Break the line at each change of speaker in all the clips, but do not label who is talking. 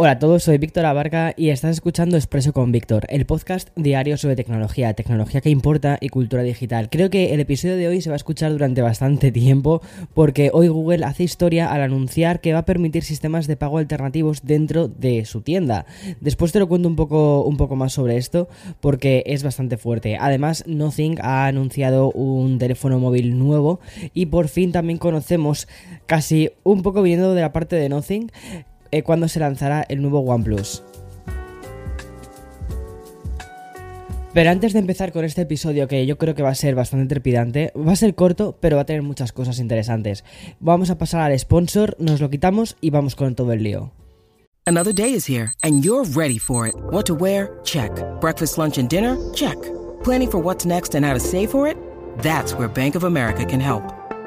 Hola a todos, soy Víctor Abarca y estás escuchando Expreso con Víctor, el podcast diario sobre tecnología, tecnología que importa y cultura digital. Creo que el episodio de hoy se va a escuchar durante bastante tiempo porque hoy Google hace historia al anunciar que va a permitir sistemas de pago alternativos dentro de su tienda. Después te lo cuento un poco, un poco más sobre esto porque es bastante fuerte. Además, Nothing ha anunciado un teléfono móvil nuevo y por fin también conocemos casi un poco viniendo de la parte de Nothing eh, cuando se lanzará el nuevo OnePlus. Pero antes de empezar con este episodio, que yo creo que va a ser bastante trepidante, va a ser corto, pero va a tener muchas cosas interesantes. Vamos a pasar al sponsor, nos lo quitamos y vamos con todo el lío.
Another day is here and you're ready for it. What to wear? Check. Breakfast, lunch and dinner? Check. Planning for what's next and how to save for it? That's where Bank of America can help.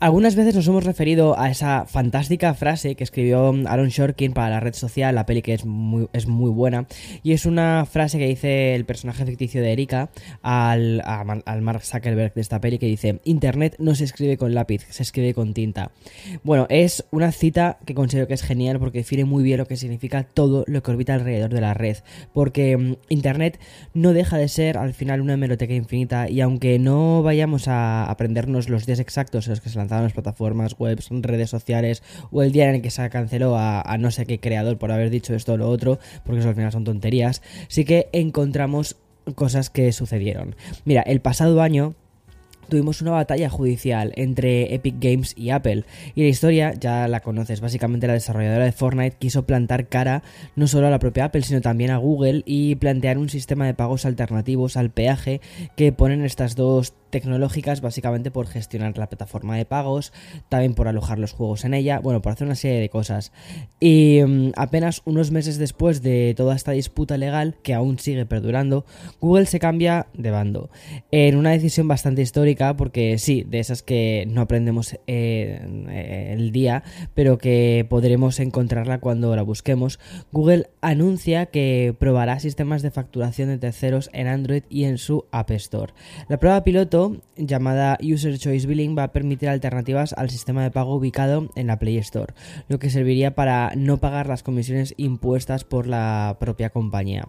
Algunas veces nos hemos referido a esa fantástica frase que escribió Aaron Shorkin para la red social, la peli que es muy, es muy buena, y es una frase que dice el personaje ficticio de Erika al, al Mark Zuckerberg de esta peli que dice, Internet no se escribe con lápiz, se escribe con tinta. Bueno, es una cita que considero que es genial porque define muy bien lo que significa todo lo que orbita alrededor de la red, porque mm, Internet no deja de ser al final una hemeroteca infinita y aunque no vayamos a aprendernos los días exactos en los que se lanzaron las plataformas, webs, redes sociales o el día en el que se canceló a, a no sé qué creador por haber dicho esto o lo otro, porque eso al final son tonterías, sí que encontramos cosas que sucedieron. Mira, el pasado año tuvimos una batalla judicial entre Epic Games y Apple. Y la historia ya la conoces, básicamente la desarrolladora de Fortnite quiso plantar cara no solo a la propia Apple, sino también a Google y plantear un sistema de pagos alternativos al peaje que ponen estas dos tecnológicas básicamente por gestionar la plataforma de pagos, también por alojar los juegos en ella, bueno, por hacer una serie de cosas. Y um, apenas unos meses después de toda esta disputa legal, que aún sigue perdurando, Google se cambia de bando. En una decisión bastante histórica, porque sí, de esas que no aprendemos eh, el día, pero que podremos encontrarla cuando la busquemos, Google anuncia que probará sistemas de facturación de terceros en Android y en su App Store. La prueba piloto llamada User Choice Billing va a permitir alternativas al sistema de pago ubicado en la Play Store, lo que serviría para no pagar las comisiones impuestas por la propia compañía.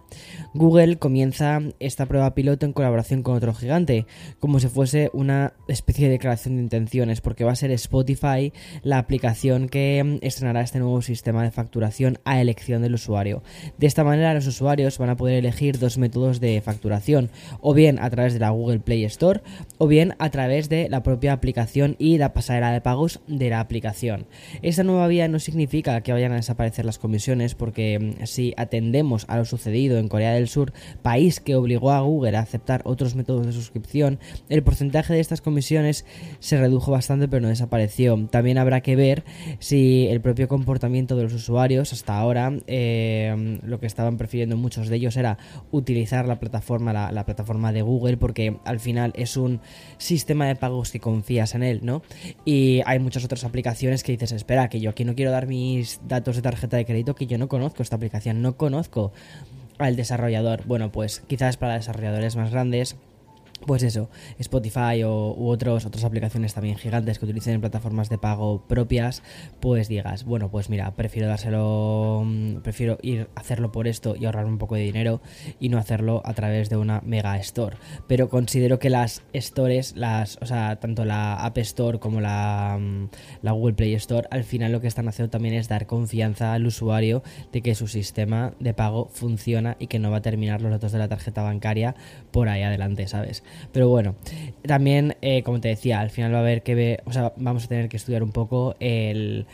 Google comienza esta prueba piloto en colaboración con otro gigante, como si fuese una especie de declaración de intenciones, porque va a ser Spotify la aplicación que estrenará este nuevo sistema de facturación a elección del usuario. De esta manera los usuarios van a poder elegir dos métodos de facturación, o bien a través de la Google Play Store, o bien a través de la propia aplicación y la pasarela de pagos de la aplicación. Esta nueva vía no significa que vayan a desaparecer las comisiones porque mm, si atendemos a lo sucedido en Corea del Sur, país que obligó a Google a aceptar otros métodos de suscripción, el porcentaje de estas comisiones se redujo bastante pero no desapareció. También habrá que ver si el propio comportamiento de los usuarios hasta ahora eh, lo que estaban prefiriendo muchos de ellos era utilizar la plataforma, la, la plataforma de Google porque al final es un un sistema de pagos que confías en él, ¿no? Y hay muchas otras aplicaciones que dices, espera, que yo aquí no quiero dar mis datos de tarjeta de crédito, que yo no conozco esta aplicación, no conozco al desarrollador. Bueno, pues quizás para desarrolladores más grandes pues eso, Spotify o, u otros, otras aplicaciones también gigantes que utilicen plataformas de pago propias, pues digas, bueno, pues mira, prefiero dárselo, mm, prefiero ir a hacerlo por esto y ahorrar un poco de dinero y no hacerlo a través de una mega store. Pero considero que las stores, las, o sea, tanto la App Store como la, mm, la Google Play Store, al final lo que están haciendo también es dar confianza al usuario de que su sistema de pago funciona y que no va a terminar los datos de la tarjeta bancaria por ahí adelante, ¿sabes? Pero bueno, también, eh, como te decía, al final va a haber que ver, o sea, vamos a tener que estudiar un poco el,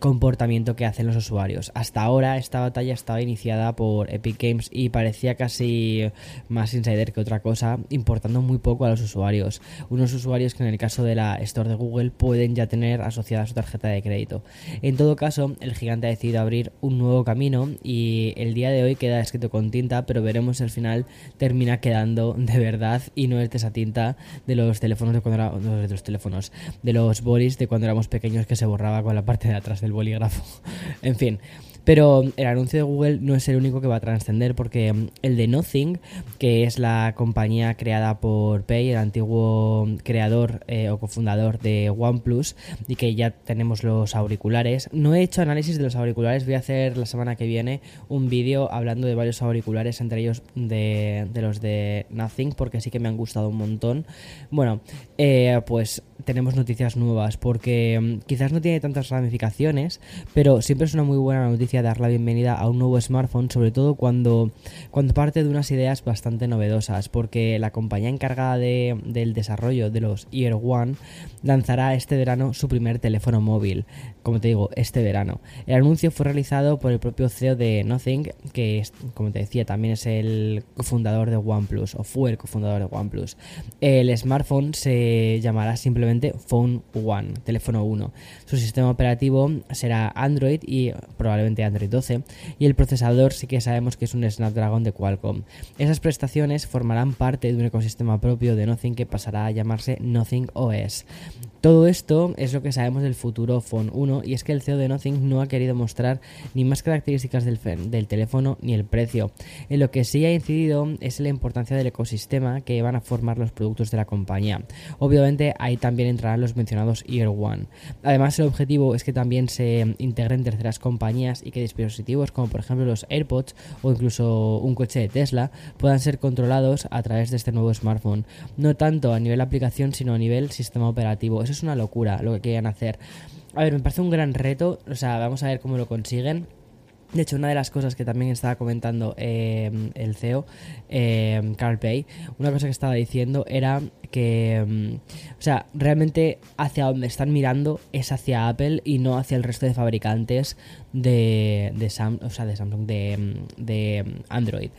comportamiento que hacen los usuarios. Hasta ahora esta batalla estaba iniciada por Epic Games y parecía casi más insider que otra cosa, importando muy poco a los usuarios. Unos usuarios que en el caso de la Store de Google pueden ya tener asociada su tarjeta de crédito. En todo caso, el gigante ha decidido abrir un nuevo camino y el día de hoy queda escrito con tinta, pero veremos al final termina quedando de verdad verdad y no es de esa tinta de los teléfonos de cuando era, de los teléfonos, de los bolis de cuando éramos pequeños que se borraba con la parte de atrás del bolígrafo. en fin. Pero el anuncio de Google no es el único que va a trascender porque mm, el de Nothing, que es la compañía creada por Pei, el antiguo creador eh, o cofundador de OnePlus, y que ya tenemos los auriculares. No he hecho análisis de los auriculares, voy a hacer la semana que viene un vídeo hablando de varios auriculares, entre ellos de, los de Nothing, porque sí que me han gustado un montón. Bueno, eh, pues tenemos noticias nuevas porque mm, quizás no tiene tantas ramificaciones, pero siempre es una muy buena noticia dar la bienvenida a un nuevo smartphone, sobre todo cuando, cuando parte de unas ideas bastante novedosas, porque la compañía encargada de, del desarrollo de los Ear One lanzará este verano su primer teléfono móvil, como te digo, este verano. El anuncio fue realizado por el propio CEO de Nothing, que como te decía también es el cofundador de OnePlus, o fue el cofundador de OnePlus. El smartphone se llamará simplemente Phone One, teléfono 1. Su sistema operativo será Android y probablemente Android 12 y el procesador sí que sabemos que es un Snapdragon de Qualcomm. Esas prestaciones formarán parte de un ecosistema propio de Nothing que pasará a llamarse Nothing OS. Todo esto es lo que sabemos del futuro Phone 1 y es que el CEO de Nothing no ha querido mostrar ni más características del, del, teléfono ni el precio. En lo que sí ha incidido es la importancia del ecosistema que van a formar los productos de la compañía. Obviamente ahí también entrarán los mencionados Ear One. Además el objetivo es que también se integren terceras compañías y que dispositivos como por ejemplo los AirPods o incluso un coche de Tesla puedan ser controlados a través de este nuevo smartphone. No tanto a nivel aplicación sino a nivel sistema operativo es una locura lo que quieran hacer. A ver, me parece un gran reto, o sea, vamos a ver cómo lo consiguen. De hecho, una de las cosas que también estaba comentando eh, el CEO, eh, Carl Pay, una cosa que estaba diciendo era que, mm, o sea, realmente hacia donde están mirando es hacia Apple y no hacia el resto de fabricantes de, de, o sea, de Samsung, de, de Android.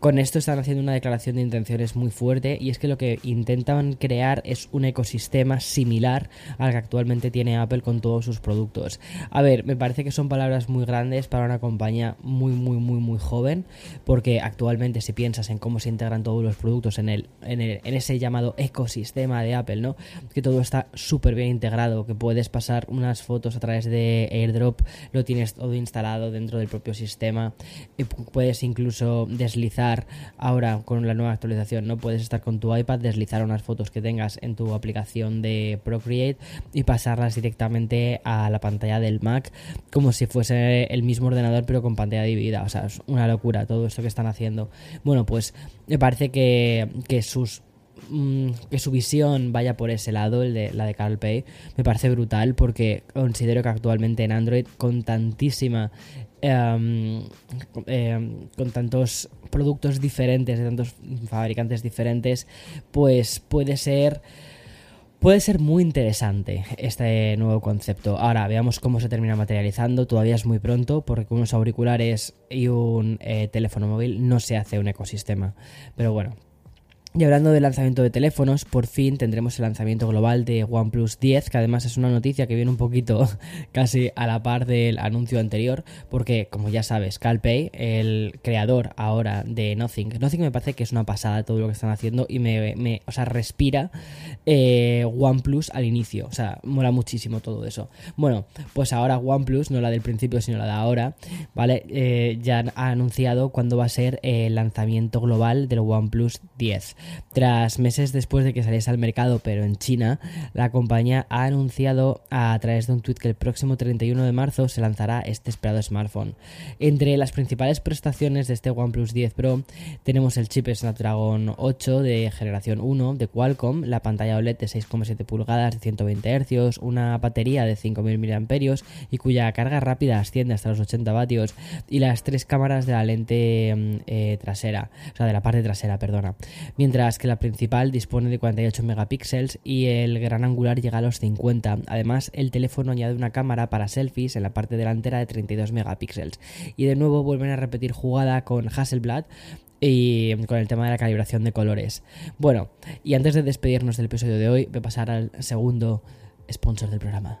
Con esto están haciendo una declaración de intenciones muy fuerte y es que lo que intentan crear es un ecosistema similar al que actualmente tiene Apple con todos sus productos. A ver, me parece que son palabras muy grandes para una compañía muy, muy, muy, muy joven, porque actualmente si piensas en cómo se integran todos los productos en, el, en, el, en ese llamado ecosistema de Apple, ¿no? Que todo está súper bien integrado, que puedes pasar unas fotos a través de AirDrop, lo tienes todo instalado dentro del propio sistema, y puedes incluso deslizar ahora con la nueva actualización, ¿no? Puedes estar con tu iPad, deslizar unas fotos que tengas en tu aplicación de Procreate y pasarlas directamente a la pantalla del Mac como si fuese el mismo ordenador pero con pantalla dividida. O sea, es una locura todo esto que están haciendo. Bueno, pues me parece que, que sus mm, que su visión vaya por ese lado, el de la de Carl Pay, me parece brutal porque considero que actualmente en Android con tantísima em, em, con tantos productos diferentes, de tantos fabricantes diferentes, pues puede ser... Puede ser muy interesante este nuevo concepto. Ahora veamos cómo se termina materializando. Todavía es muy pronto porque con unos auriculares y un eh, teléfono móvil no se hace un ecosistema. Pero bueno, y hablando del lanzamiento de teléfonos, por fin tendremos el lanzamiento global de OnePlus 10, que además es una noticia que viene un poquito casi a la par del anuncio anterior, porque como ya sabes, CalPay, el creador ahora de Nothing, Nothing me parece que es una pasada todo lo que están haciendo y me, me o sea, respira eh, OnePlus al inicio, o sea, mola muchísimo todo eso. Bueno, pues ahora OnePlus, no la del principio, sino la de ahora, ¿vale? Eh, ya ha anunciado cuándo va a ser el lanzamiento global del OnePlus 10. Tras meses después de que saliese al mercado, pero en China, la compañía ha anunciado a través de un tweet que el próximo 31 de marzo se lanzará este esperado smartphone. Entre las principales prestaciones de este OnePlus 10 Pro tenemos el chip Snapdragon 8 de generación 1 de Qualcomm, la pantalla OLED de 6,7 pulgadas de 120 Hz, una batería de 5.000 mAh y cuya carga rápida asciende hasta los 80 vatios y las tres cámaras de la lente mm, eh, trasera, o sea, de la parte trasera, perdona. Mientras que la principal dispone de 48 megapíxeles y el gran angular llega a los 50. Además, el teléfono añade una cámara para selfies en la parte delantera de 32 megapíxeles. Y de nuevo vuelven a repetir jugada con Hasselblad y con el tema de la calibración de colores. Bueno, y antes de despedirnos del episodio de hoy, voy a pasar al segundo sponsor del programa.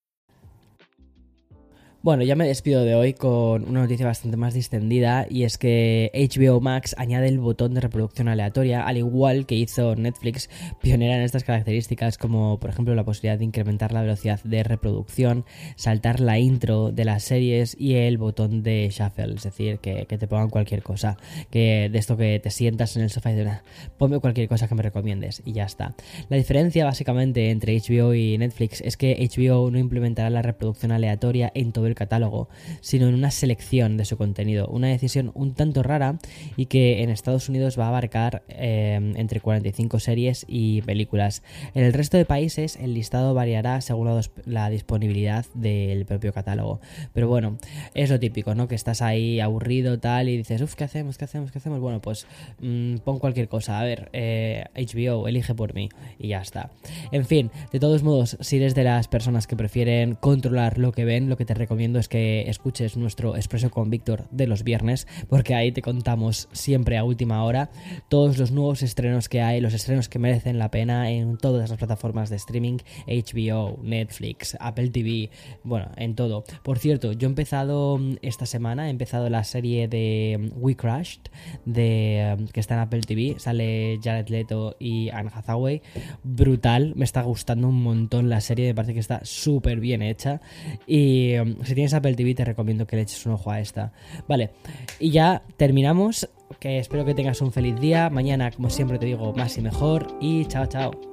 Bueno, ya me despido de hoy con una noticia bastante más distendida y es que HBO Max añade el botón de reproducción aleatoria, al igual que hizo Netflix, pionera en estas características como por ejemplo la posibilidad de incrementar la velocidad de reproducción, saltar la intro de las series y el botón de shuffle, es decir, que, te pongan cualquier cosa, que de esto que te sientas en el sofá y de una, ponme cualquier cosa que me recomiendes y ya está. La diferencia básicamente entre HBO y Netflix es que HBO no implementará la reproducción aleatoria en todo el catálogo, sino en una selección de su contenido. Una decisión un tanto rara y que en Estados Unidos va a abarcar em, entre 45 series y películas. En el resto de países el listado variará según la, disponibilidad del propio catálogo. Pero bueno, es lo típico, ¿no? Que estás ahí aburrido tal y dices, uff, ¿qué hacemos? ¿Qué hacemos? ¿Qué hacemos? Bueno, pues mm, pon cualquier cosa. A ver, HBO, eh, elige por mí y ya está. En fin, de todos modos, si eres de las personas que prefieren controlar lo que ven, lo que te recomiendo es que escuches nuestro Expreso con Víctor de los viernes, porque ahí te contamos siempre a última hora todos los nuevos estrenos que hay, los estrenos que merecen la pena en todas las plataformas de streaming, HBO, Netflix, Apple TV, bueno, en todo. Por cierto, yo he empezado mm, esta semana, he empezado la serie de mm, We Crashed, de, mm, que está en Apple TV, sale Jared Leto y Anne Hathaway, brutal, me está gustando un montón la serie, me parece que está súper bien hecha. Y si tienes Apple TV te recomiendo que le eches un ojo a esta. Vale, y ya terminamos. Que espero que tengas un feliz día. Mañana, como siempre te digo, más y mejor. Y chao, chao.